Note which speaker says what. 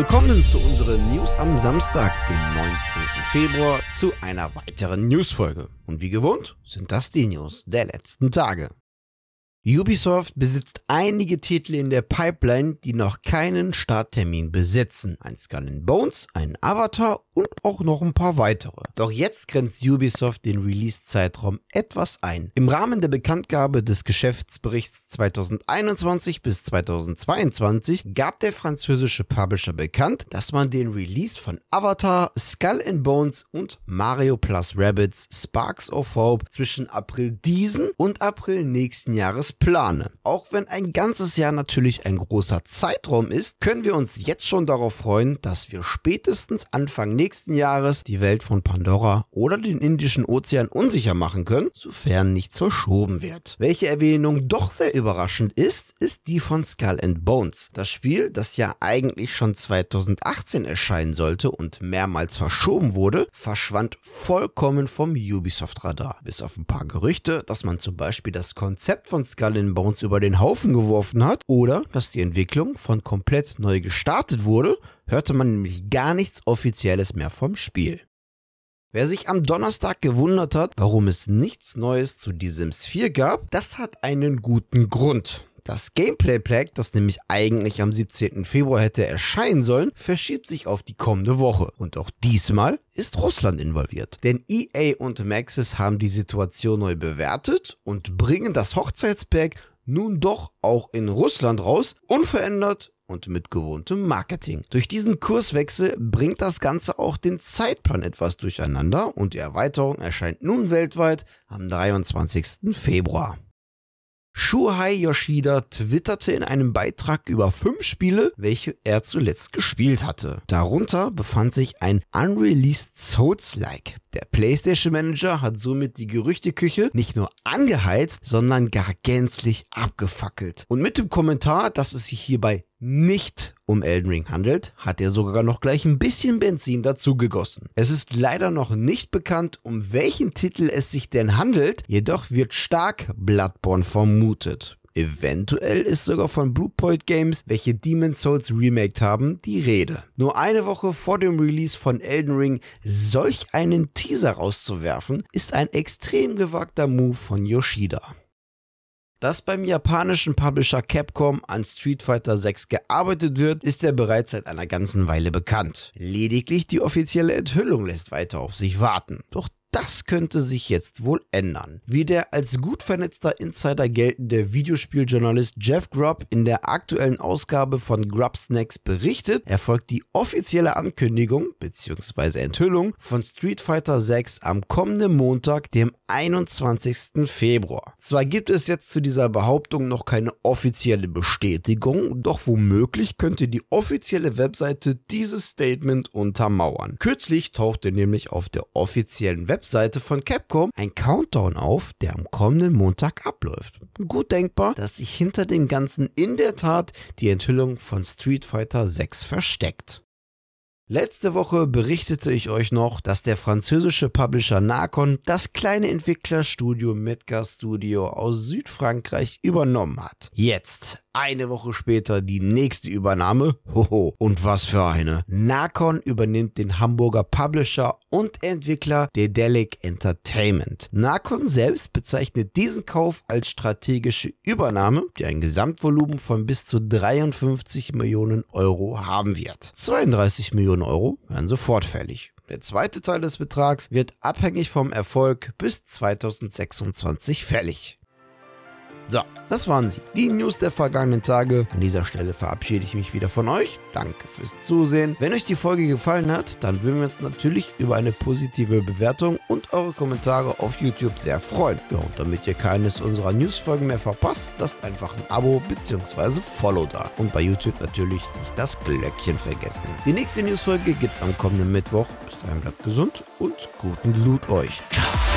Speaker 1: Willkommen zu unseren News am Samstag, dem 19. Februar, zu einer weiteren Newsfolge. Und wie gewohnt sind das die News der letzten Tage. Ubisoft besitzt einige Titel in der Pipeline, die noch keinen Starttermin besitzen. Ein Skull Bones, ein Avatar und auch noch ein paar weitere. Doch jetzt grenzt Ubisoft den Release-Zeitraum etwas ein. Im Rahmen der Bekanntgabe des Geschäftsberichts 2021 bis 2022 gab der französische Publisher bekannt, dass man den Release von Avatar, Skull Bones und Mario Plus Rabbits Sparks of Hope zwischen April diesen und April nächsten Jahres plane. Auch wenn ein ganzes Jahr natürlich ein großer Zeitraum ist, können wir uns jetzt schon darauf freuen, dass wir spätestens Anfang nächsten Jahres die Welt von Pandora oder den Indischen Ozean unsicher machen können, sofern nichts verschoben wird. Welche Erwähnung doch sehr überraschend ist, ist die von Skull and Bones. Das Spiel, das ja eigentlich schon 2018 erscheinen sollte und mehrmals verschoben wurde, verschwand vollkommen vom Ubisoft-Radar. Bis auf ein paar Gerüchte, dass man zum Beispiel das Konzept von Skull Skull and Bones über den Haufen geworfen hat oder dass die Entwicklung von komplett neu gestartet wurde, hörte man nämlich gar nichts Offizielles mehr vom Spiel. Wer sich am Donnerstag gewundert hat, warum es nichts Neues zu diesem Sphere gab, das hat einen guten Grund. Das Gameplay Pack, das nämlich eigentlich am 17. Februar hätte erscheinen sollen, verschiebt sich auf die kommende Woche. Und auch diesmal ist Russland involviert. Denn EA und Maxis haben die Situation neu bewertet und bringen das Hochzeitspack nun doch auch in Russland raus, unverändert und mit gewohntem Marketing. Durch diesen Kurswechsel bringt das Ganze auch den Zeitplan etwas durcheinander und die Erweiterung erscheint nun weltweit am 23. Februar. Shuhei Yoshida twitterte in einem Beitrag über fünf Spiele, welche er zuletzt gespielt hatte. Darunter befand sich ein Unreleased Souls-like. Der PlayStation Manager hat somit die Gerüchteküche nicht nur angeheizt, sondern gar gänzlich abgefackelt. Und mit dem Kommentar, dass es sich hierbei nicht um Elden Ring handelt, hat er sogar noch gleich ein bisschen Benzin dazu gegossen. Es ist leider noch nicht bekannt, um welchen Titel es sich denn handelt, jedoch wird stark Bloodborne vermutet. Eventuell ist sogar von Bluepoint Games, welche Demon's Souls remaked haben, die Rede. Nur eine Woche vor dem Release von Elden Ring solch einen Teaser rauszuwerfen, ist ein extrem gewagter Move von Yoshida. Dass beim japanischen Publisher Capcom an Street Fighter 6 gearbeitet wird, ist ja bereits seit einer ganzen Weile bekannt. Lediglich die offizielle Enthüllung lässt weiter auf sich warten. Doch das könnte sich jetzt wohl ändern. Wie der als gut vernetzter Insider geltende Videospieljournalist Jeff Grubb in der aktuellen Ausgabe von Grubb Snacks berichtet, erfolgt die offizielle Ankündigung bzw. Enthüllung von Street Fighter 6 am kommenden Montag, dem 21. Februar. Zwar gibt es jetzt zu dieser Behauptung noch keine offizielle Bestätigung, doch womöglich könnte die offizielle Webseite dieses Statement untermauern. Kürzlich tauchte nämlich auf der offiziellen Webseite Webseite von Capcom ein Countdown auf, der am kommenden Montag abläuft. Gut denkbar, dass sich hinter dem Ganzen in der Tat die Enthüllung von Street Fighter 6 versteckt. Letzte Woche berichtete ich euch noch, dass der französische Publisher Nacon das kleine Entwicklerstudio Midgar Studio aus Südfrankreich übernommen hat. Jetzt, eine Woche später, die nächste Übernahme. Hoho, und was für eine. Nacon übernimmt den Hamburger Publisher und Entwickler Dedelic Entertainment. Nacon selbst bezeichnet diesen Kauf als strategische Übernahme, die ein Gesamtvolumen von bis zu 53 Millionen Euro haben wird. 32 Millionen Millionen Euro werden sofort fällig. Der zweite Teil des Betrags wird abhängig vom Erfolg bis 2026 fällig. So, das waren sie. Die News der vergangenen Tage. An dieser Stelle verabschiede ich mich wieder von euch. Danke fürs Zusehen. Wenn euch die Folge gefallen hat, dann würden wir uns natürlich über eine positive Bewertung und eure Kommentare auf YouTube sehr freuen. Ja, und damit ihr keines unserer Newsfolgen mehr verpasst, lasst einfach ein Abo bzw. Follow da. Und bei YouTube natürlich nicht das Glöckchen vergessen. Die nächste Newsfolge gibt es am kommenden Mittwoch. Bis dahin bleibt gesund und guten Loot euch. Ciao.